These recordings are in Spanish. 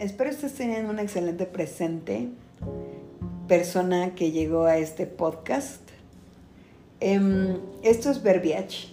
espero estés teniendo un excelente presente, persona que llegó a este podcast. Em, esto es Verbiage.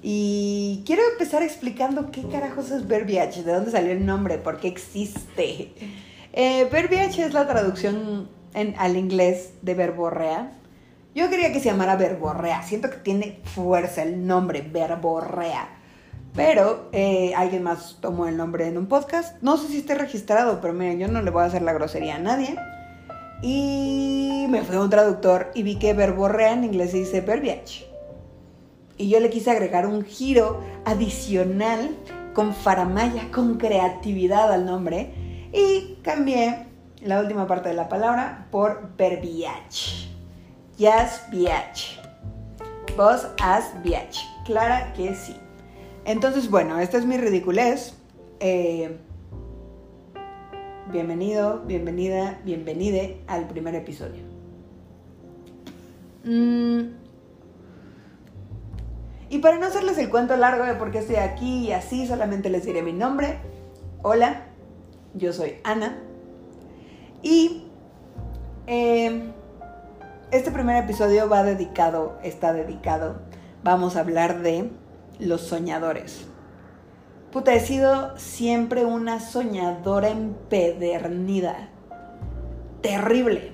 Y quiero empezar explicando qué carajos es Verbiage, de dónde salió el nombre, por qué existe. Eh, verbiage es la traducción al inglés de verborrea. Yo quería que se llamara verborrea. Siento que tiene fuerza el nombre, verborrea. Pero eh, alguien más tomó el nombre en un podcast. No sé si esté registrado, pero miren, yo no le voy a hacer la grosería a nadie. Y me fui a un traductor y vi que verborrea en inglés se dice verbiage. Y yo le quise agregar un giro adicional con faramaya, con creatividad al nombre. Y cambié la última parte de la palabra por verbiage. Yes, biatch. Vos as biatch. Clara que sí. Entonces, bueno, esta es mi ridiculez. Eh, bienvenido, bienvenida, bienvenide al primer episodio. Mm. Y para no hacerles el cuento largo de por qué estoy aquí y así, solamente les diré mi nombre. Hola, yo soy Ana. Y eh, este primer episodio va dedicado, está dedicado, vamos a hablar de los soñadores. Puta, he sido siempre una soñadora empedernida. Terrible.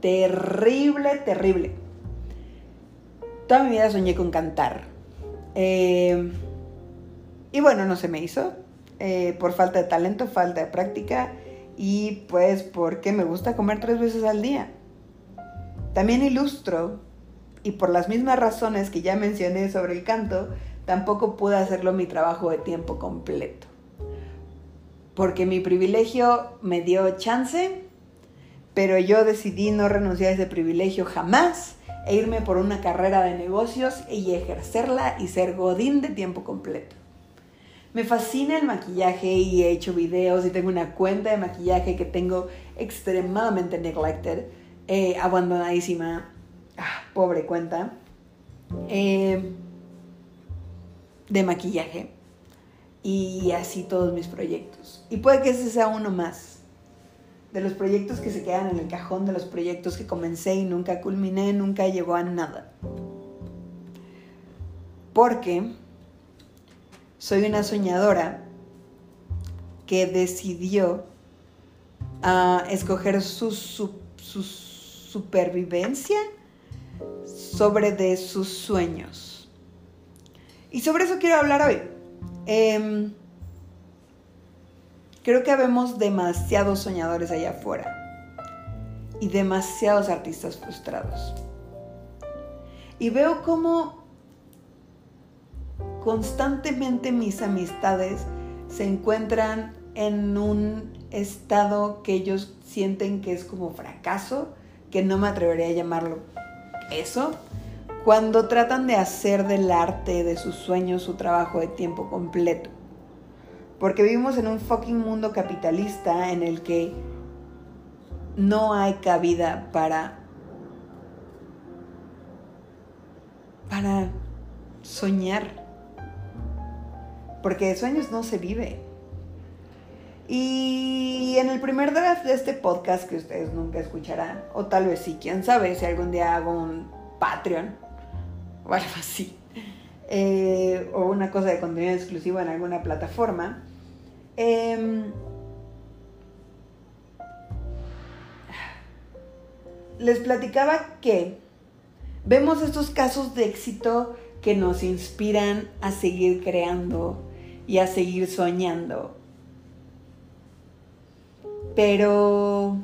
Terrible, terrible. Toda mi vida soñé con cantar. Eh, y bueno, no se me hizo. Eh, por falta de talento, falta de práctica y pues porque me gusta comer tres veces al día. También ilustro, y por las mismas razones que ya mencioné sobre el canto, tampoco pude hacerlo mi trabajo de tiempo completo. Porque mi privilegio me dio chance, pero yo decidí no renunciar a ese privilegio jamás e irme por una carrera de negocios y ejercerla y ser godín de tiempo completo. Me fascina el maquillaje y he hecho videos y tengo una cuenta de maquillaje que tengo extremadamente neglected eh, abandonadísima, ah, pobre cuenta, eh, de maquillaje. Y así todos mis proyectos. Y puede que ese sea uno más. De los proyectos que se quedan en el cajón, de los proyectos que comencé y nunca culminé, nunca llegó a nada. Porque soy una soñadora que decidió ah, escoger sus, sus supervivencia sobre de sus sueños. Y sobre eso quiero hablar hoy. Em, creo que vemos demasiados soñadores allá afuera y demasiados artistas frustrados. Y veo como constantemente mis amistades se encuentran en un estado que ellos sienten que es como fracaso que no me atrevería a llamarlo eso, cuando tratan de hacer del arte, de sus sueños, su trabajo de tiempo completo. Porque vivimos en un fucking mundo capitalista en el que no hay cabida para para soñar. Porque de sueños no se vive. Y en el primer draft de este podcast que ustedes nunca escucharán, o tal vez sí, quién sabe, si algún día hago un Patreon o algo así, eh, o una cosa de contenido exclusivo en alguna plataforma, em, les platicaba que vemos estos casos de éxito que nos inspiran a seguir creando y a seguir soñando pero...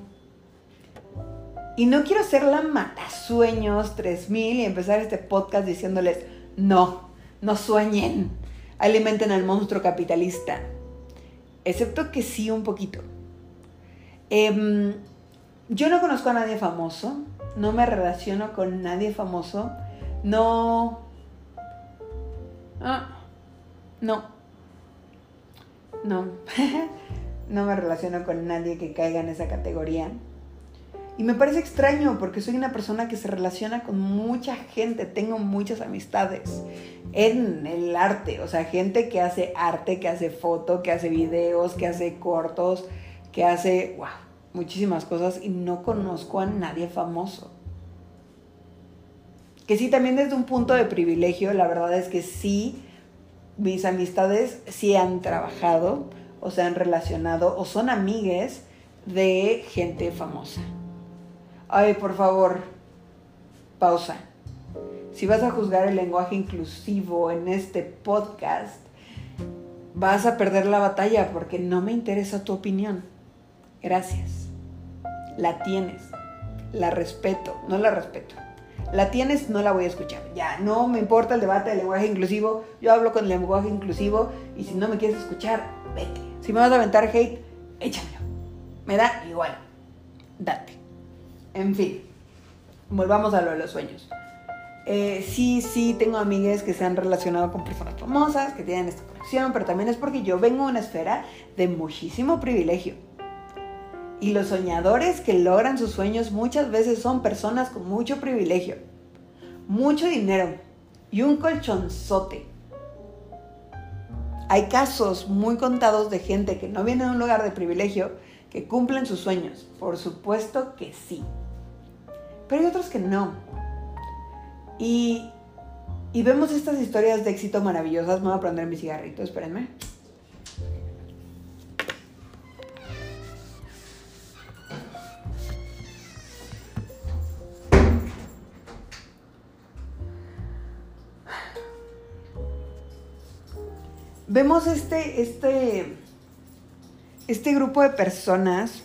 Y no quiero ser la matasueños 3000 y empezar este podcast diciéndoles, no, no sueñen, alimenten al monstruo capitalista. Excepto que sí un poquito. Em, yo no conozco a nadie famoso, no me relaciono con nadie famoso, no... Ah, no. No. no me relaciono con nadie que caiga en esa categoría. Y me parece extraño porque soy una persona que se relaciona con mucha gente, tengo muchas amistades en el arte, o sea, gente que hace arte, que hace foto, que hace videos, que hace cortos, que hace, wow, muchísimas cosas y no conozco a nadie famoso. Que sí, también desde un punto de privilegio, la verdad es que sí, mis amistades sí han trabajado o se han relacionado o son amigues de gente famosa. Ay, por favor, pausa. Si vas a juzgar el lenguaje inclusivo en este podcast, vas a perder la batalla porque no me interesa tu opinión. Gracias. La tienes. La respeto. No la respeto. La tienes, no la voy a escuchar. Ya, no me importa el debate del lenguaje inclusivo. Yo hablo con el lenguaje inclusivo y si no me quieres escuchar, vete. Si me vas a aventar hate, échamelo. Me da igual. Date. En fin, volvamos a lo de los sueños. Eh, sí, sí, tengo amigas que se han relacionado con personas famosas, que tienen esta conexión, pero también es porque yo vengo de una esfera de muchísimo privilegio. Y los soñadores que logran sus sueños muchas veces son personas con mucho privilegio, mucho dinero y un colchonzote. Hay casos muy contados de gente que no viene de un lugar de privilegio que cumplen sus sueños. Por supuesto que sí. Pero hay otros que no. Y, y vemos estas historias de éxito maravillosas. Me voy a prender mi cigarrito, espérenme. Vemos este, este, este grupo de personas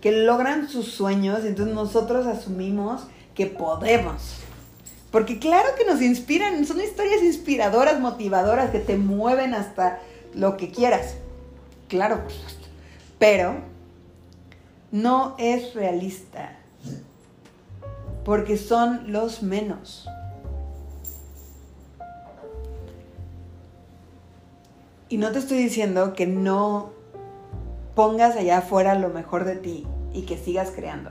que logran sus sueños entonces nosotros asumimos que podemos. Porque claro que nos inspiran, son historias inspiradoras, motivadoras, que te mueven hasta lo que quieras. Claro. Pero no es realista. Porque son los menos. Y no te estoy diciendo que no pongas allá afuera lo mejor de ti y que sigas creando.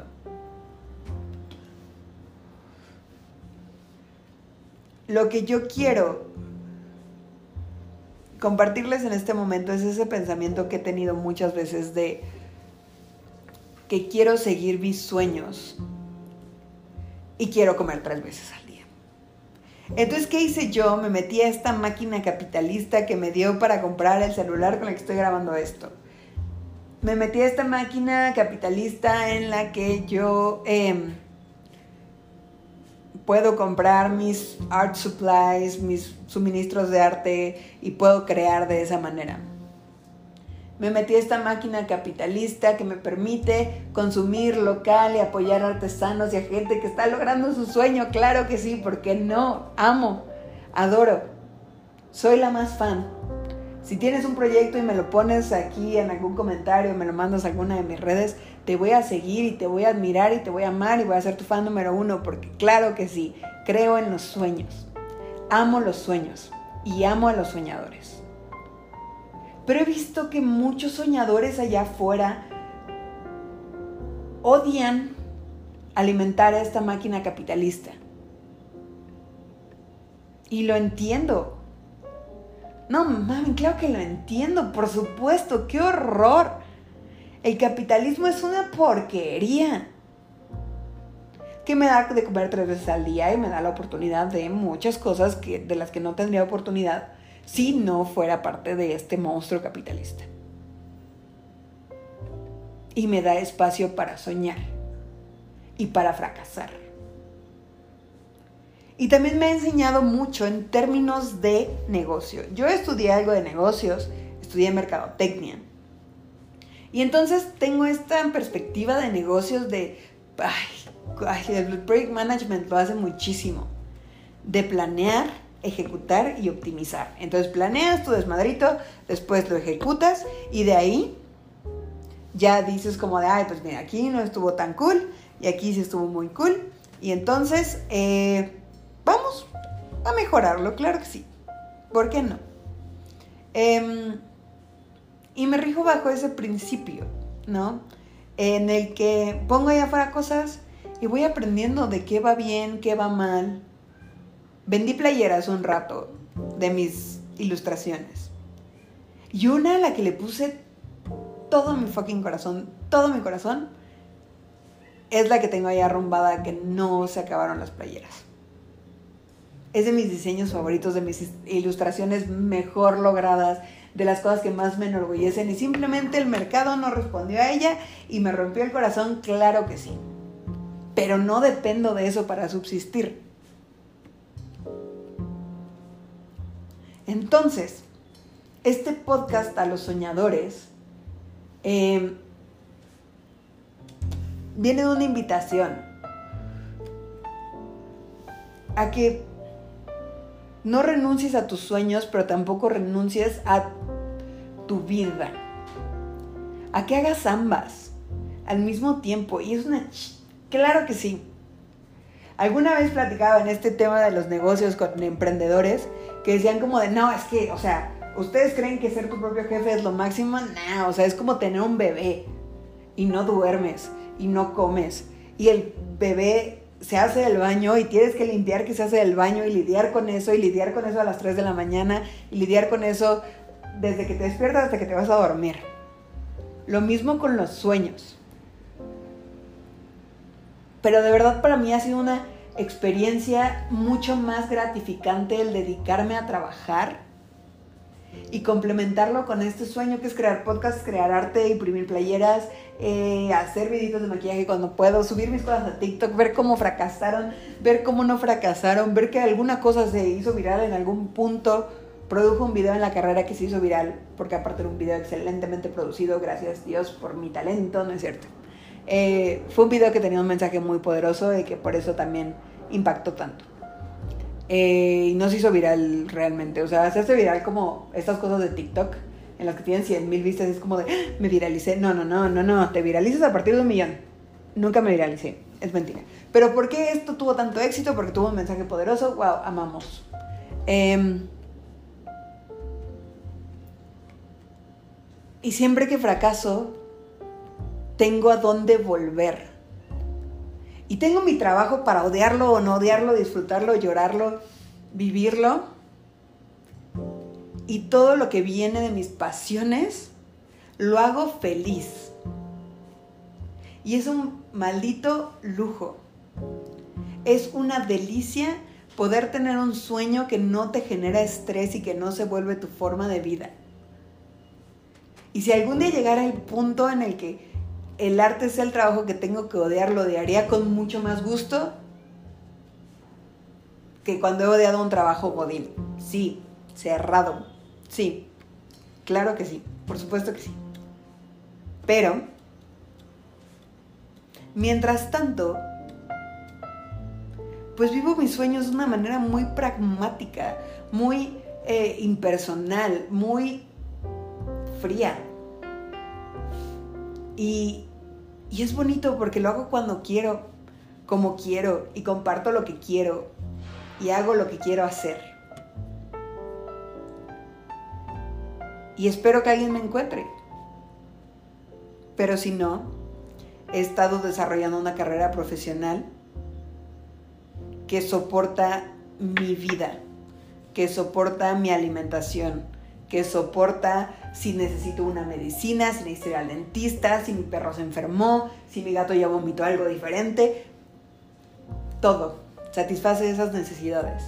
Lo que yo quiero compartirles en este momento es ese pensamiento que he tenido muchas veces de que quiero seguir mis sueños y quiero comer tres veces al. Entonces, ¿qué hice yo? Me metí a esta máquina capitalista que me dio para comprar el celular con el que estoy grabando esto. Me metí a esta máquina capitalista en la que yo em, puedo comprar mis art supplies, mis suministros de arte y puedo crear de esa manera me metí a esta máquina capitalista que me permite consumir local y apoyar a artesanos y a gente que está logrando su sueño. Claro que sí, porque no, amo, adoro, soy la más fan. Si tienes un proyecto y me lo pones aquí en algún comentario, me lo mandas a alguna de mis redes, te voy a seguir y te voy a admirar y te voy a amar y voy a ser tu fan número uno, porque claro que sí, creo en los sueños. Amo los sueños y amo a los soñadores. Pero he visto que muchos soñadores allá afuera odian alimentar a esta máquina capitalista. Y lo entiendo. No, mami, claro que lo entiendo, por supuesto, qué horror. El capitalismo es una porquería. Que me da de comer tres veces al día y me da la oportunidad de muchas cosas que, de las que no tendría oportunidad si no fuera parte de este monstruo capitalista. Y me da espacio para soñar y para fracasar. Y también me ha enseñado mucho en términos de negocio. Yo estudié algo de negocios, estudié mercadotecnia. Y entonces tengo esta perspectiva de negocios de, ay, el project management lo hace muchísimo, de planear ejecutar y optimizar. Entonces planeas tu desmadrito, después lo ejecutas y de ahí ya dices como de, ay, pues mira, aquí no estuvo tan cool y aquí sí estuvo muy cool. Y entonces, eh, vamos a mejorarlo, claro que sí. ¿Por qué no? Em, y me rijo bajo ese principio, ¿no? en el que pongo allá afuera cosas y voy aprendiendo de qué va bien, qué va mal. Vendí playeras un rato de mis ilustraciones. Y una a la que le puse todo mi fucking corazón, todo mi corazón, es la que tengo ahí arrumbada que no se acabaron las playeras. Es de mis diseños favoritos, de mis ilustraciones mejor logradas, de las cosas que más me enorgullecen y simplemente el mercado no respondió a ella y me rompió el corazón, claro que sí. Pero no dependo de eso para subsistir. Entonces, este podcast a los soñadores eh, viene de una invitación a que no renuncies a tus sueños, pero tampoco renuncies a tu vida. A que hagas ambas al mismo tiempo. Y es una... Claro que sí. Alguna vez platicaba en este tema de los negocios con emprendedores que decían como de, no, es que, o sea, ¿ustedes creen que ser tu propio jefe es lo máximo? No, o sea, es como tener un bebé y no duermes y no comes. Y el bebé se hace del baño y tienes que limpiar que se hace del baño y lidiar con eso y lidiar con eso a las 3 de la mañana y lidiar con eso desde que te despiertas hasta que te vas a dormir. Lo mismo con los sueños. Pero de verdad para mí ha sido una experiencia mucho más gratificante el dedicarme a trabajar y complementarlo con este sueño que es crear podcasts, crear arte, imprimir playeras, eh, hacer videitos de maquillaje cuando puedo, subir mis cosas a TikTok, ver cómo fracasaron, ver cómo no fracasaron, ver que alguna cosa se hizo viral en algún punto. Produjo un video en la carrera que se hizo viral, porque aparte era un video excelentemente producido, gracias Dios por mi talento, ¿no es cierto? Eh, fue un video que tenía un mensaje muy poderoso y que por eso también impactó tanto. Eh, y no se hizo viral realmente. O sea, se hace viral como estas cosas de TikTok en las que tienen 100 mil vistas. Es como de, ah, me viralicé. No, no, no, no, no. Te viralizas a partir de un millón. Nunca me viralicé. Es mentira. Pero ¿por qué esto tuvo tanto éxito? Porque tuvo un mensaje poderoso. Wow, amamos. Em, y siempre que fracaso, tengo a dónde volver. Y tengo mi trabajo para odiarlo o no odiarlo, disfrutarlo, llorarlo, vivirlo. Y todo lo que viene de mis pasiones, lo hago feliz. Y es un maldito lujo. Es una delicia poder tener un sueño que no te genera estrés y que no se vuelve tu forma de vida. Y si algún día llegara el punto en el que el arte es el trabajo que tengo que odiar, lo odiaría con mucho más gusto que cuando he odiado un trabajo godín. Sí, cerrado. Sí, claro que sí, por supuesto que sí. Pero, mientras tanto, pues vivo mis sueños de una manera muy pragmática, muy eh, impersonal, muy fría. Y y es bonito porque lo hago cuando quiero, como quiero, y comparto lo que quiero, y hago lo que quiero hacer. Y espero que alguien me encuentre. Pero si no, he estado desarrollando una carrera profesional que soporta mi vida, que soporta mi alimentación, que soporta si necesito una medicina, si necesito ir al dentista, si mi perro se enfermó, si mi gato ya vomitó algo diferente. Todo satisface esas necesidades.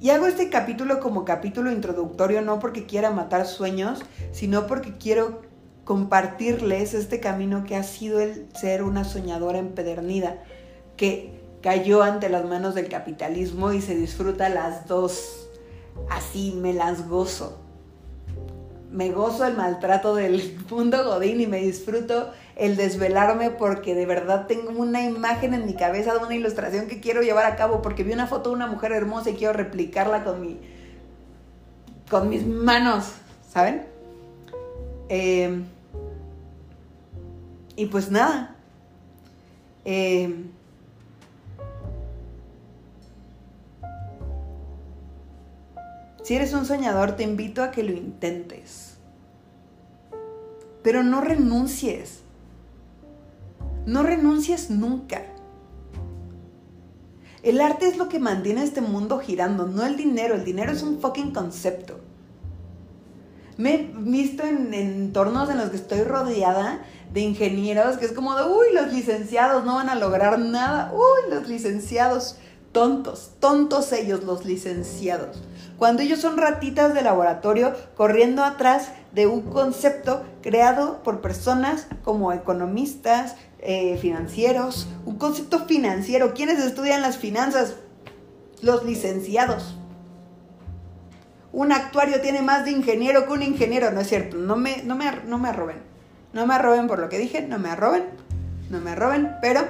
Y hago este capítulo como capítulo introductorio no porque quiera matar sueños, sino porque quiero compartirles este camino que ha sido el ser una soñadora empedernida, que cayó ante las manos del capitalismo y se disfruta las dos así me las gozo. Me gozo el maltrato del mundo godín y me disfruto el desvelarme porque de verdad tengo una imagen en mi cabeza de una ilustración que quiero llevar a cabo porque vi una foto de una mujer hermosa y quiero replicarla con mi con mis manos, ¿saben? Eh, y pues nada. Eh, Si eres un soñador, te invito a que lo intentes. Pero no renuncies. No renuncies nunca. El arte es lo que mantiene este mundo girando, no el dinero. El dinero es un fucking concepto. Me he visto en, entornos en los que estoy rodeada de ingenieros que es como de, uy, los licenciados no van a lograr nada. Uy, los licenciados, tontos, tontos ellos, los licenciados. Cuando ellos son ratitas de laboratorio corriendo atrás de un concepto creado por personas como economistas, eh, financieros, un concepto financiero. ¿Quiénes estudian las finanzas? Los licenciados. Un actuario tiene más de ingeniero que un ingeniero, no es cierto. No me, no me, no me arroben. No me arroben por lo que dije, no me arroben. No me arroben, pero...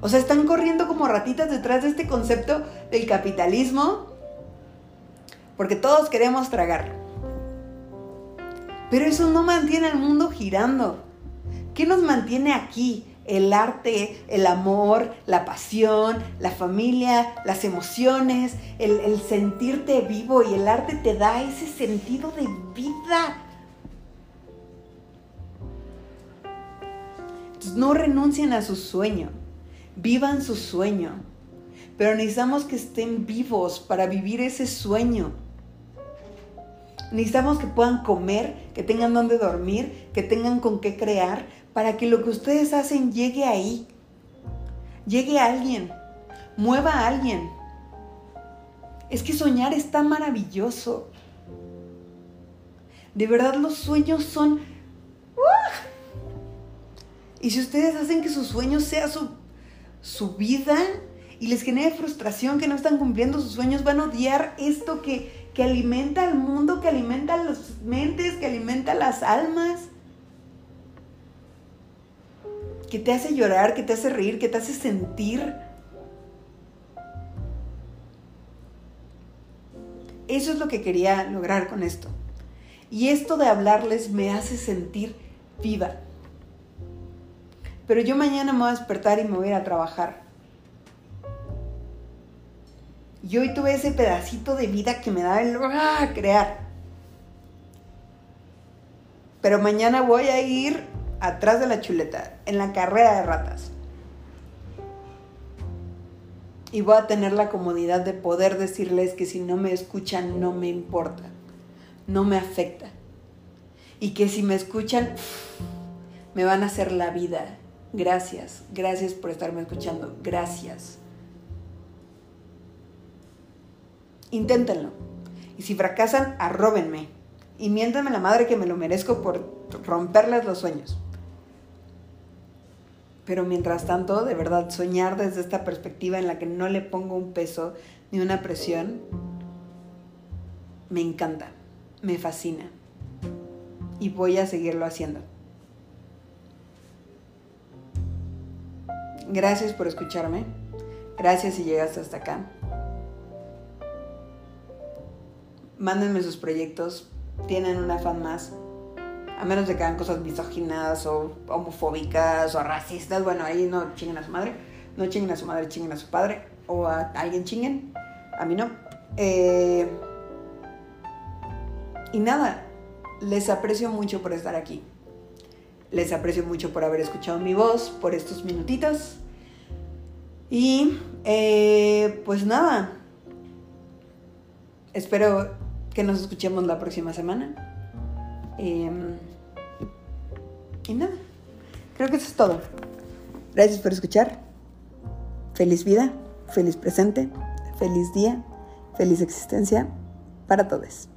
O sea, están corriendo como ratitas detrás de este concepto del capitalismo porque todos queremos tragar. Pero eso no mantiene al mundo girando. ¿Qué nos mantiene aquí? El arte, el amor, la pasión, la familia, las emociones, el, sentirte vivo y el arte te da ese sentido de vida. no renuncien a su sueño, vivan su sueño, pero necesitamos que estén vivos para vivir ese sueño. Necesitamos que puedan comer, que tengan donde dormir, que tengan con qué crear, para que lo que ustedes hacen llegue ahí. Llegue a alguien, mueva a alguien. Es que soñar está maravilloso. De verdad los sueños son... Y si ustedes hacen que sus sueños sea su, su vida y les genere frustración que no están cumpliendo sus sueños, van a odiar esto que, que alimenta al mundo, que alimenta las mentes, que alimenta las almas, que te hace llorar, que te hace reír, que te hace sentir. Eso es lo que quería lograr con esto. Y esto de hablarles me hace sentir viva. Pero yo mañana me voy a despertar y me voy a ir a trabajar. Y hoy tuve ese pedacito de vida que me da el ¡ah! crear. Pero mañana voy a ir atrás de la chuleta, en la carrera de ratas. Y voy a tener la comodidad de poder decirles que si no me escuchan no me importa, no me afecta. Y que si me escuchan, me van a hacer la vida. Gracias, gracias por estarme escuchando, gracias. Inténtenlo. Y si fracasan, arróbenme. Y miéntanme la madre que me lo merezco por romperles los sueños. Pero mientras tanto, de verdad, soñar desde esta perspectiva en la que no le pongo un peso ni una presión, me encanta, me fascina. Y voy a seguirlo haciendo. Gracias por escucharme. Gracias si llegaste hasta acá. Mándenme sus proyectos, tienen una fan más. A menos de que hagan cosas misóginas o homofóbicas o racistas, bueno, ahí no chinguen a su madre. No chinguen a su madre, chinguen a su padre. O a alguien chinguen. A mí no. Eh, y nada, les aprecio mucho por estar aquí. Les aprecio mucho por haber escuchado mi voz, por estos minutitos. Y eh, pues nada, espero que nos escuchemos la próxima semana. Em, y nada, creo que eso es todo. Gracias por escuchar. Feliz vida, feliz presente, feliz día, feliz existencia para todos.